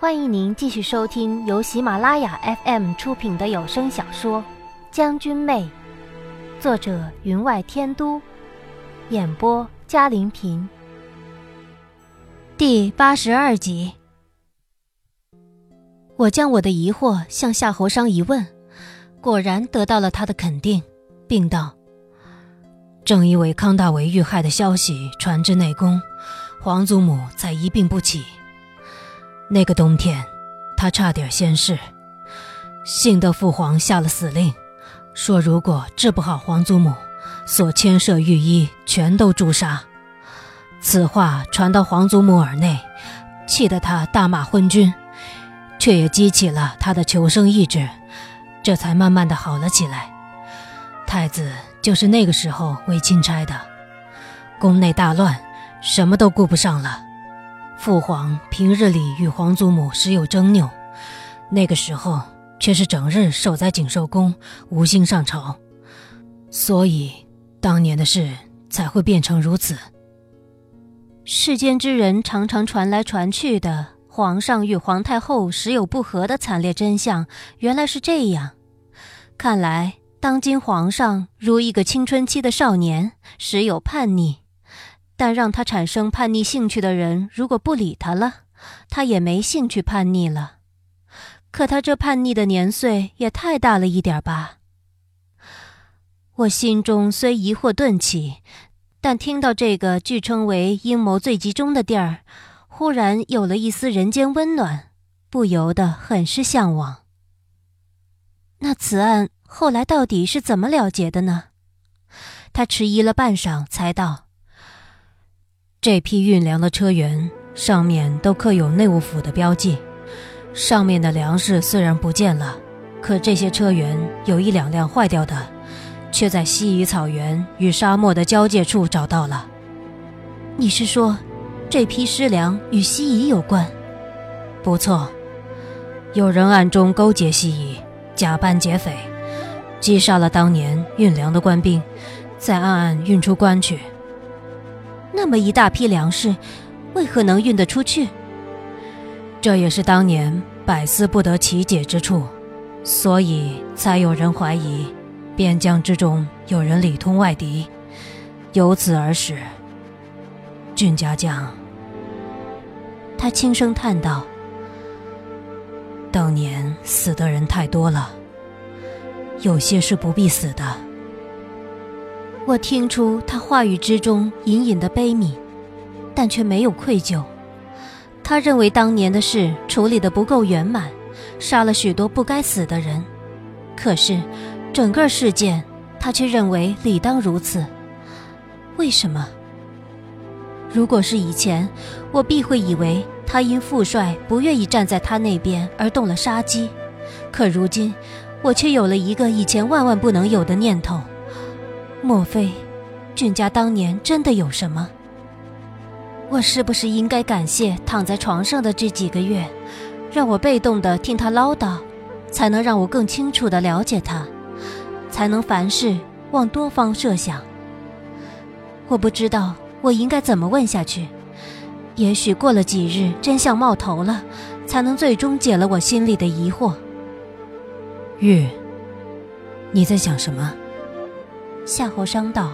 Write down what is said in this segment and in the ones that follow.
欢迎您继续收听由喜马拉雅 FM 出品的有声小说《将军妹》，作者云外天都，演播嘉林平。第八十二集，我将我的疑惑向夏侯商一问，果然得到了他的肯定，并道：“正因为康大为遇害的消息传至内宫，皇祖母才一病不起。”那个冬天，他差点仙逝，幸得父皇下了死令，说如果治不好皇祖母，所牵涉御医全都诛杀。此话传到皇祖母耳内，气得他大骂昏君，却也激起了他的求生意志，这才慢慢的好了起来。太子就是那个时候为钦差的，宫内大乱，什么都顾不上了。父皇平日里与皇祖母时有争拗，那个时候却是整日守在景寿宫，无心上朝，所以当年的事才会变成如此。世间之人常常传来传去的皇上与皇太后时有不和的惨烈真相，原来是这样。看来当今皇上如一个青春期的少年，时有叛逆。但让他产生叛逆兴趣的人，如果不理他了，他也没兴趣叛逆了。可他这叛逆的年岁也太大了一点吧？我心中虽疑惑顿起，但听到这个据称为阴谋最集中的地儿，忽然有了一丝人间温暖，不由得很是向往。那此案后来到底是怎么了结的呢？他迟疑了半晌，才道。这批运粮的车辕上面都刻有内务府的标记，上面的粮食虽然不见了，可这些车辕有一两辆坏掉的，却在西夷草原与沙漠的交界处找到了。你是说，这批尸粮与西夷有关？不错，有人暗中勾结西夷，假扮劫匪，击杀了当年运粮的官兵，再暗暗运出关去。那么一大批粮食，为何能运得出去？这也是当年百思不得其解之处，所以才有人怀疑边疆之中有人里通外敌，由此而始。俊家将，他轻声叹道：“当年死的人太多了，有些是不必死的。”我听出他话语之中隐隐的悲悯，但却没有愧疚。他认为当年的事处理的不够圆满，杀了许多不该死的人。可是，整个事件他却认为理当如此。为什么？如果是以前，我必会以为他因父帅不愿意站在他那边而动了杀机。可如今，我却有了一个以前万万不能有的念头。莫非，俊家当年真的有什么？我是不是应该感谢躺在床上的这几个月，让我被动的听他唠叨，才能让我更清楚的了解他，才能凡事往多方设想。我不知道我应该怎么问下去，也许过了几日真相冒头了，才能最终解了我心里的疑惑。玉，你在想什么？夏侯商道：“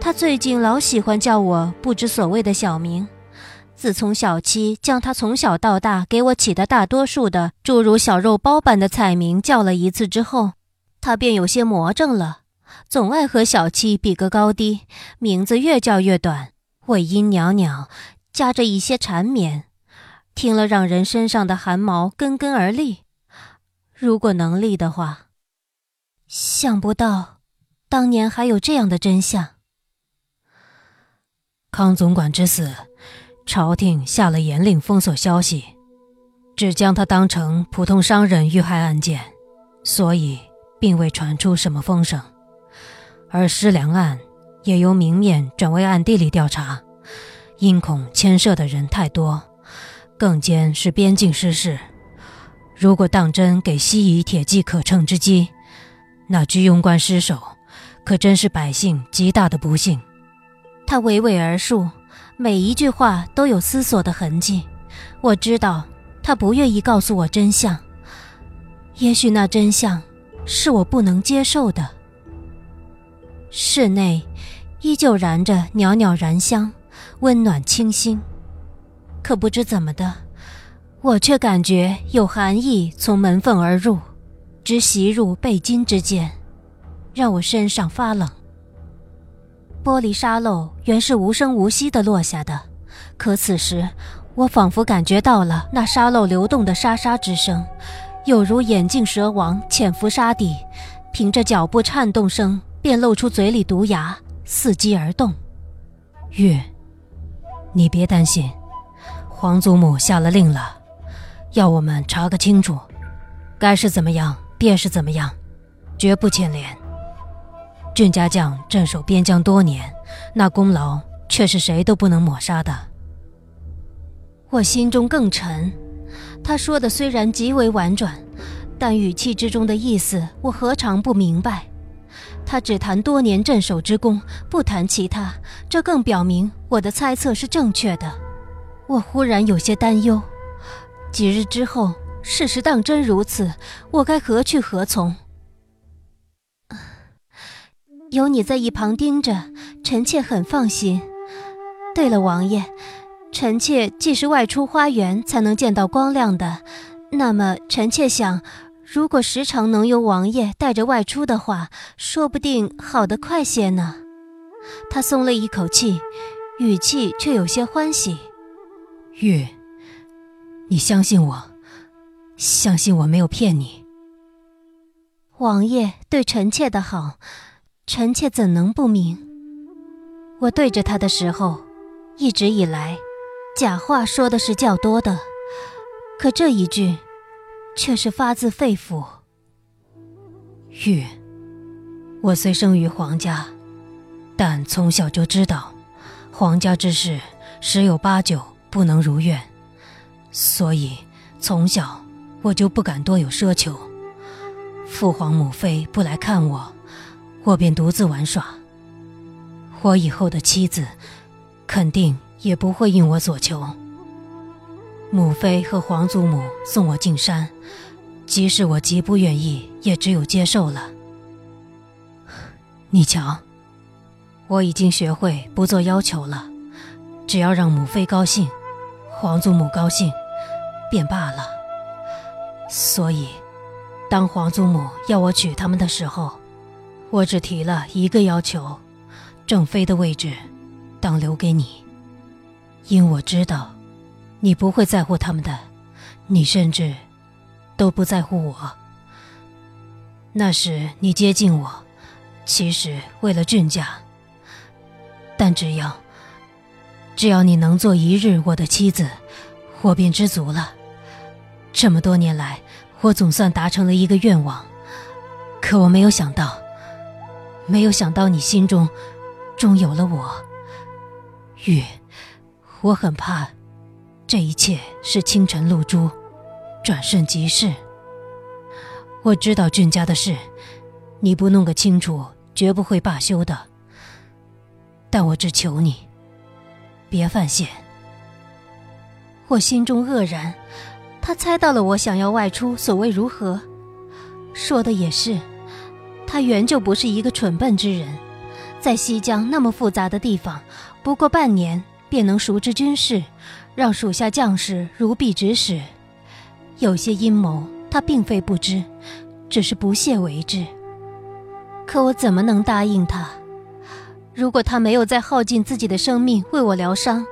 他最近老喜欢叫我不知所谓的小名。自从小七将他从小到大给我起的大多数的诸如小肉包般的菜名叫了一次之后，他便有些魔怔了，总爱和小七比个高低，名字越叫越短，尾音袅袅，夹着一些缠绵，听了让人身上的汗毛根根而立。如果能立的话，想不到。”当年还有这样的真相。康总管之死，朝廷下了严令封锁消息，只将他当成普通商人遇害案件，所以并未传出什么风声。而尸粮案也由明面转为暗地里调查，因恐牵涉的人太多，更兼是边境失事，如果当真给西夷铁骑可乘之机，那居庸关失守。可真是百姓极大的不幸。他娓娓而述，每一句话都有思索的痕迹，我知道他不愿意告诉我真相，也许那真相是我不能接受的。室内依旧燃着袅袅燃香，温暖清新。可不知怎么的，我却感觉有寒意从门缝而入，直袭入背筋之间，让我身上发冷。玻璃沙漏原是无声无息地落下的，可此时我仿佛感觉到了那沙漏流动的沙沙之声，有如眼镜蛇王潜伏沙底，凭着脚步颤动声。便露出嘴里毒牙，伺机而动。月，你别担心，皇祖母下了令了，要我们查个清楚，该是怎么样便是怎么样，绝不牵连。俊家将镇守边疆多年，那功劳却是谁都不能抹杀的。我心中更沉，他说的虽然极为婉转，但语气之中的意思，我何尝不明白？他只谈多年镇守之功，不谈其他，这更表明我的猜测是正确的。我忽然有些担忧，几日之后，事实当真如此，我该何去何从？有你在一旁盯着，臣妾很放心。对了，王爷，臣妾既是外出花园才能见到光亮的，那么臣妾想。如果时常能由王爷带着外出的话，说不定好得快些呢。他松了一口气，语气却有些欢喜。玉，你相信我，相信我没有骗你。王爷对臣妾的好，臣妾怎能不明？我对着他的时候，一直以来，假话说的是较多的，可这一句。却是发自肺腑。玉，我虽生于皇家，但从小就知道，皇家之事十有八九不能如愿，所以从小我就不敢多有奢求。父皇母妃不来看我，我便独自玩耍。我以后的妻子，肯定也不会应我所求。母妃和皇祖母送我进山，即使我极不愿意，也只有接受了。你瞧，我已经学会不做要求了，只要让母妃高兴，皇祖母高兴，便罢了。所以，当皇祖母要我娶他们的时候，我只提了一个要求：正妃的位置，当留给你，因我知道。你不会在乎他们的，你甚至都不在乎我。那时你接近我，其实为了俊家。但只要只要你能做一日我的妻子，我便知足了。这么多年来，我总算达成了一个愿望。可我没有想到，没有想到你心中终有了我。玉，我很怕。这一切是清晨露珠，转瞬即逝。我知道俊家的事，你不弄个清楚，绝不会罢休的。但我只求你，别犯险。我心中愕然，他猜到了我想要外出，所谓如何？说的也是，他原就不是一个蠢笨之人，在西江那么复杂的地方，不过半年便能熟知军事。让属下将士如臂指使，有些阴谋他并非不知，只是不屑为之。可我怎么能答应他？如果他没有再耗尽自己的生命为我疗伤，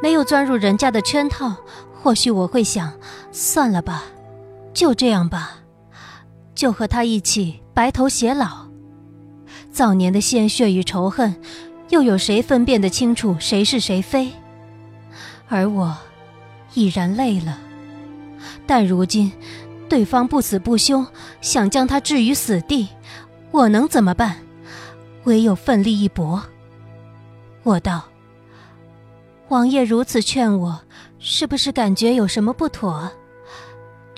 没有钻入人家的圈套，或许我会想：算了吧，就这样吧，就和他一起白头偕老。早年的鲜血与仇恨，又有谁分辨得清楚谁是谁非？而我已然累了，但如今对方不死不休，想将他置于死地，我能怎么办？唯有奋力一搏。我道：“王爷如此劝我，是不是感觉有什么不妥？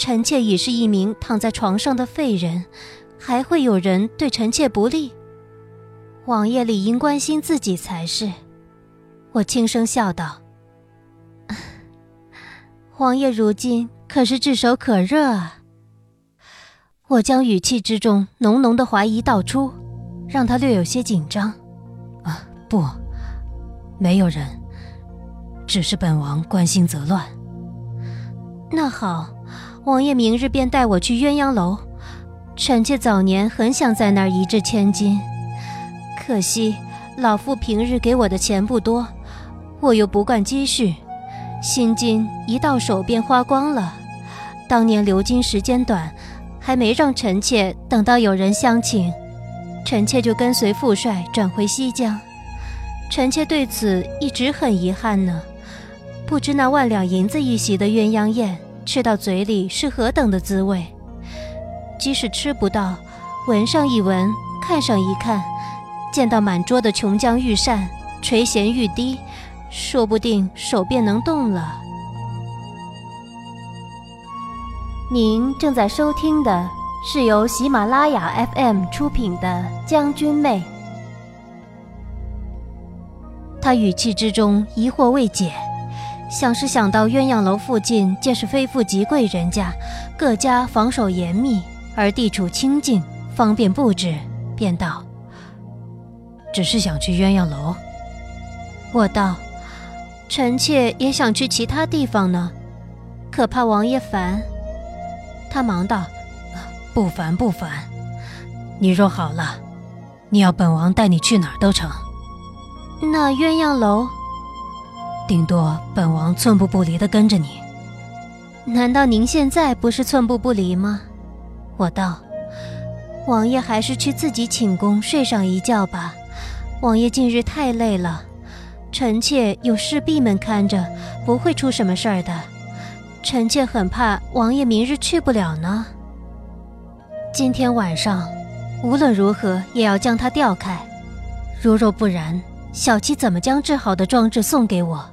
臣妾已是一名躺在床上的废人，还会有人对臣妾不利？王爷理应关心自己才是。”我轻声笑道。王爷如今可是炙手可热啊！我将语气之中浓浓的怀疑道出，让他略有些紧张。啊，不，没有人，只是本王关心则乱。那好，王爷明日便带我去鸳鸯楼。臣妾早年很想在那儿一掷千金，可惜老父平日给我的钱不多，我又不惯积蓄。新金一到手便花光了，当年留金时间短，还没让臣妾等到有人相请，臣妾就跟随父帅转回西江。臣妾对此一直很遗憾呢，不知那万两银子一席的鸳鸯宴，吃到嘴里是何等的滋味。即使吃不到，闻上一闻，看上一看，见到满桌的琼浆玉扇、垂涎欲滴。说不定手便能动了。您正在收听的是由喜马拉雅 FM 出品的《将军妹》。他语气之中疑惑未解，想是想到鸳鸯楼附近皆是非富即贵人家，各家防守严密，而地处清静，方便布置，便道：“只是想去鸳鸯楼。”我道。臣妾也想去其他地方呢，可怕王爷烦。他忙道：“不烦不烦，你若好了，你要本王带你去哪儿都成。那鸳鸯楼，顶多本王寸步不离的跟着你。难道您现在不是寸步不离吗？”我道：“王爷还是去自己寝宫睡上一觉吧。王爷近日太累了。”臣妾有侍婢们看着，不会出什么事儿的。臣妾很怕王爷明日去不了呢。今天晚上，无论如何也要将他调开。如若不然，小七怎么将治好的装置送给我？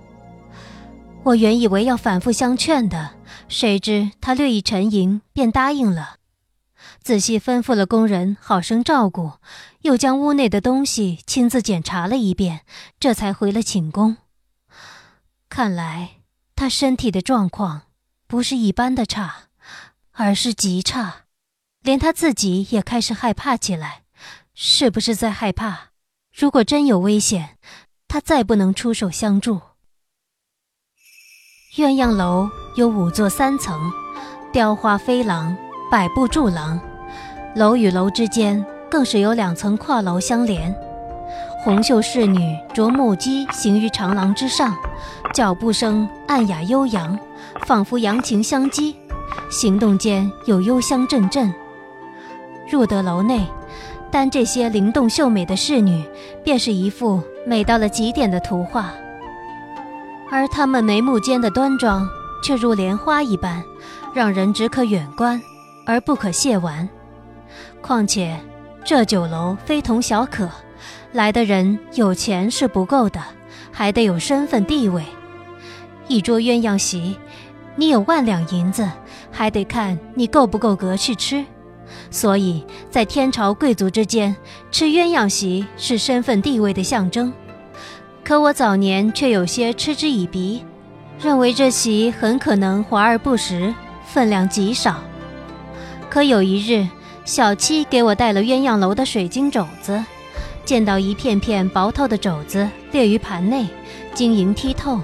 我原以为要反复相劝的，谁知他略一沉吟，便答应了。仔细吩咐了工人好生照顾，又将屋内的东西亲自检查了一遍，这才回了寝宫。看来他身体的状况不是一般的差，而是极差，连他自己也开始害怕起来。是不是在害怕？如果真有危险，他再不能出手相助。鸳鸯楼有五座三层，雕花飞廊，百步柱廊。楼与楼之间更是有两层跨楼相连，红袖侍女着木屐行于长廊之上，脚步声暗雅悠扬，仿佛扬琴相击，行动间有幽香阵阵。入得楼内，单这些灵动秀美的侍女，便是一幅美到了极点的图画，而他们眉目间的端庄，却如莲花一般，让人只可远观，而不可亵玩。况且，这酒楼非同小可，来的人有钱是不够的，还得有身份地位。一桌鸳鸯席，你有万两银子，还得看你够不够格去吃。所以在天朝贵族之间，吃鸳鸯席是身份地位的象征。可我早年却有些嗤之以鼻，认为这席很可能华而不实，分量极少。可有一日。小七给我带了鸳鸯楼的水晶肘子，见到一片片薄透的肘子列于盘内，晶莹剔透，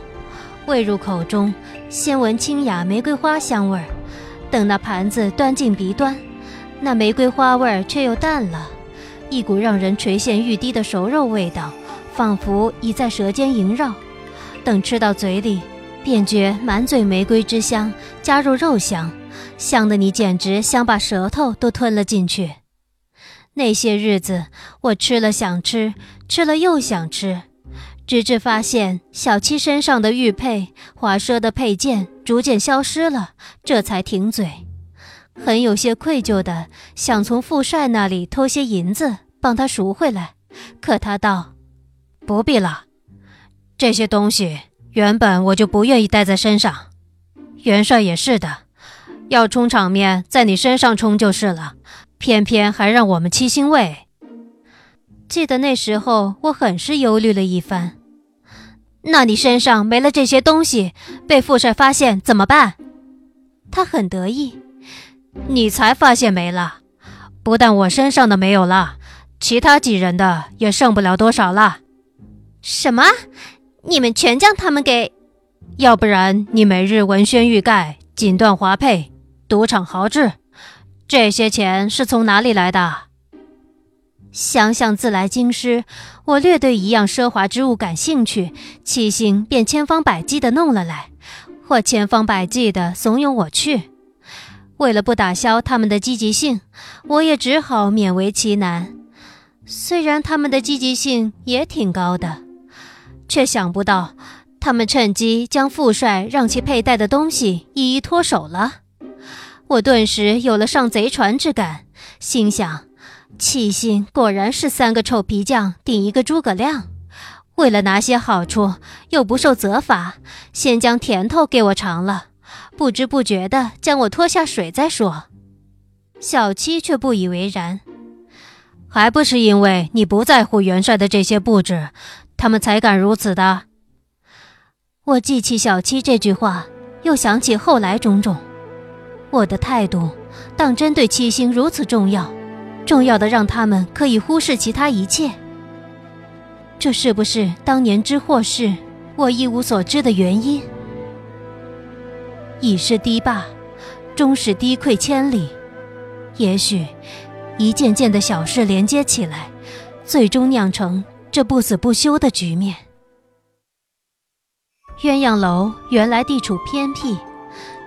喂入口中，先闻清雅玫瑰花香味儿，等那盘子端进鼻端，那玫瑰花味儿却又淡了，一股让人垂涎欲滴的熟肉味道，仿佛已在舌尖萦绕。等吃到嘴里，便觉满嘴玫瑰之香，加入肉香。香的你简直想把舌头都吞了进去。那些日子，我吃了想吃，吃了又想吃，直至发现小七身上的玉佩、华奢的佩剑逐渐消失了，这才停嘴。很有些愧疚的想从富帅那里偷些银子帮他赎回来，可他道：“不必了，这些东西原本我就不愿意带在身上。元帅也是的。”要充场面，在你身上充就是了，偏偏还让我们七星卫。记得那时候，我很是忧虑了一番。那你身上没了这些东西，被副帅发现怎么办？他很得意。你才发现没了，不但我身上的没有了，其他几人的也剩不了多少了。什么？你们全将他们给？要不然你每日文宣欲盖，锦缎华佩，赌场豪掷，这些钱是从哪里来的？想想自来京师，我略对一样奢华之物感兴趣，七星便千方百计的弄了来，或千方百计的怂恿我去。为了不打消他们的积极性，我也只好勉为其难。虽然他们的积极性也挺高的，却想不到他们趁机将副帅让其佩戴的东西一一脱手了。我顿时有了上贼船之感，心想：气性果然是三个臭皮匠顶一个诸葛亮。为了拿些好处，又不受责罚，先将甜头给我尝了。不知不觉地将我拖下水再说，小七却不以为然，还不是因为你不在乎元帅的这些布置，他们才敢如此的。我记起小七这句话，又想起后来种种，我的态度当真对七星如此重要，重要的让他们可以忽视其他一切。这是不是当年之祸事，我一无所知的原因？已是堤坝，终使堤溃千里。也许，一件件的小事连接起来，最终酿成这不死不休的局面。鸳鸯楼原来地处偏僻，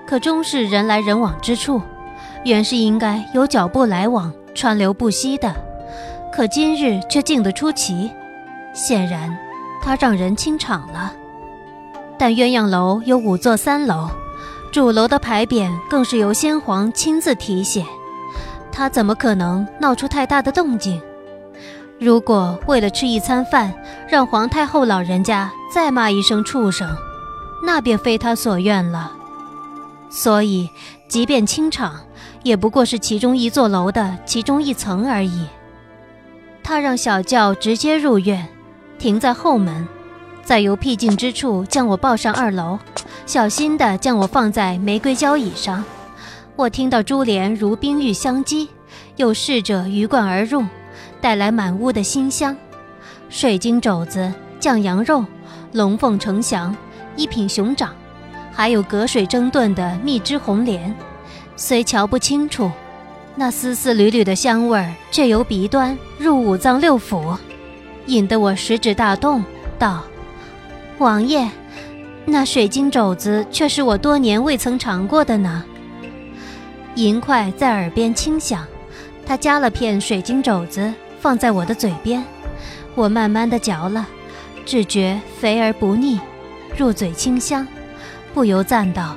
可终是人来人往之处，原是应该有脚步来往、川流不息的。可今日却静得出奇，显然，它让人清场了。但鸳鸯楼有五座三楼。主楼的牌匾更是由先皇亲自题写，他怎么可能闹出太大的动静？如果为了吃一餐饭，让皇太后老人家再骂一声畜生，那便非他所愿了。所以，即便清场，也不过是其中一座楼的其中一层而已。他让小轿直接入院，停在后门，再由僻静之处将我抱上二楼。小心地将我放在玫瑰交椅上，我听到珠帘如冰玉相击，有侍者鱼贯而入，带来满屋的馨香。水晶肘子、酱羊肉、龙凤呈祥、一品熊掌，还有隔水蒸炖的蜜汁红莲。虽瞧不清楚，那丝丝缕缕的香味儿却由鼻端入五脏六腑，引得我食指大动，道：“王爷。”那水晶肘子却是我多年未曾尝过的呢。银块在耳边轻响，他夹了片水晶肘子放在我的嘴边，我慢慢的嚼了，只觉肥而不腻，入嘴清香，不由赞道：“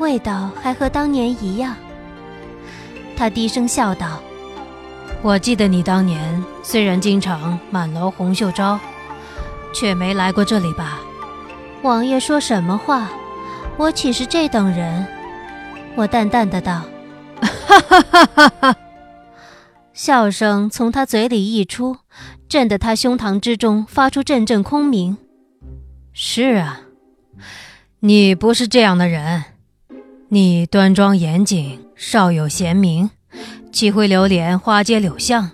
味道还和当年一样。”他低声笑道：“我记得你当年虽然经常满楼红袖招，却没来过这里吧？”王爷说什么话？我岂是这等人？我淡淡的道：“哈哈哈哈哈！”笑声从他嘴里溢出，震得他胸膛之中发出阵阵空鸣。是啊，你不是这样的人，你端庄严谨，少有贤名，岂会流连花街柳巷？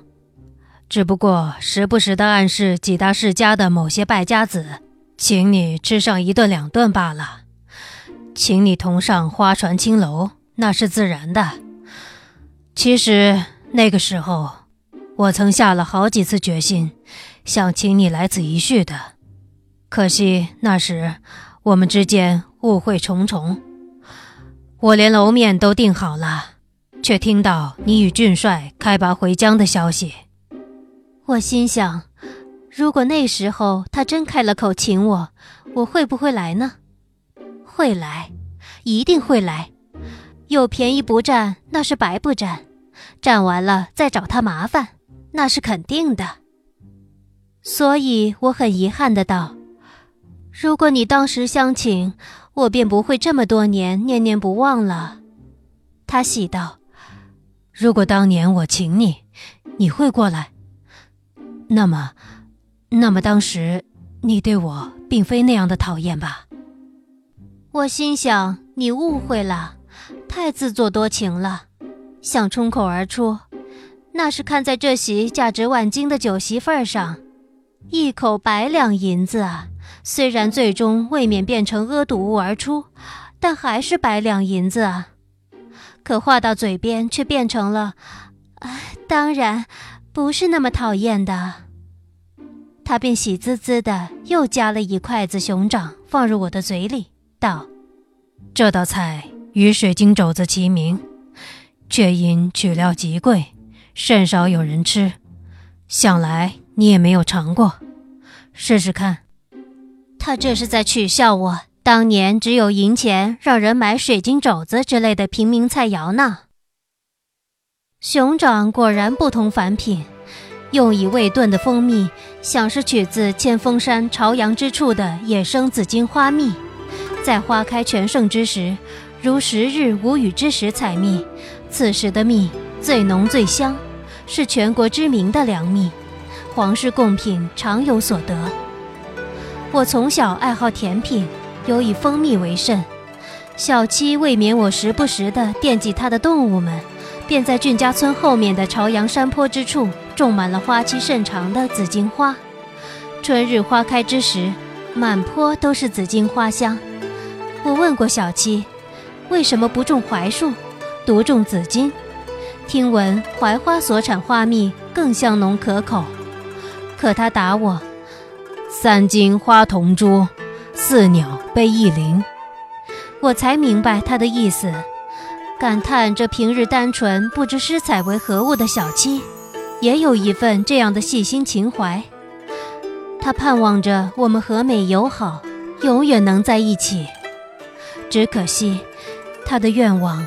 只不过时不时的暗示几大世家的某些败家子。请你吃上一顿两顿罢了，请你同上花船青楼，那是自然的。其实那个时候，我曾下了好几次决心，想请你来此一叙的。可惜那时我们之间误会重重，我连楼面都定好了，却听到你与俊帅开拔回疆的消息。我心想。如果那时候他真开了口请我，我会不会来呢？会来，一定会来。有便宜不占，那是白不占；占完了再找他麻烦，那是肯定的。所以我很遗憾的道：“如果你当时相请，我便不会这么多年念念不忘了。”他喜道：“如果当年我请你，你会过来，那么……”那么当时你对我并非那样的讨厌吧？我心想，你误会了，太自作多情了，想冲口而出，那是看在这席价值万金的酒席份上，一口百两银子啊！虽然最终未免变成阿堵物而出，但还是百两银子啊！可话到嘴边，却变成了，哎，当然不是那么讨厌的。他便喜滋滋的又夹了一筷子熊掌放入我的嘴里，道：“这道菜与水晶肘子齐名，却因取料极贵，甚少有人吃。想来你也没有尝过，试试看。”他这是在取笑我当年只有银钱让人买水晶肘子之类的平民菜肴呢。熊掌果然不同凡品。用以未炖的蜂蜜，像是取自千峰山朝阳之处的野生紫荆花蜜，在花开全盛之时，如十日无雨之时采蜜，此时的蜜最浓最香，是全国知名的良蜜，皇室贡品常有所得。我从小爱好甜品，尤以蜂蜜为甚。小七未免我时不时地惦记他的动物们。便在俊家村后面的朝阳山坡之处种满了花期甚长的紫荆花，春日花开之时，满坡都是紫荆花香。我问过小七，为什么不种槐树，独种紫荆？听闻槐花所产花蜜更香浓可口，可他答我：“三金花同株，四鸟背一林。”我才明白他的意思。感叹这平日单纯不知诗采为何物的小七，也有一份这样的细心情怀。他盼望着我们和美友好，永远能在一起。只可惜，他的愿望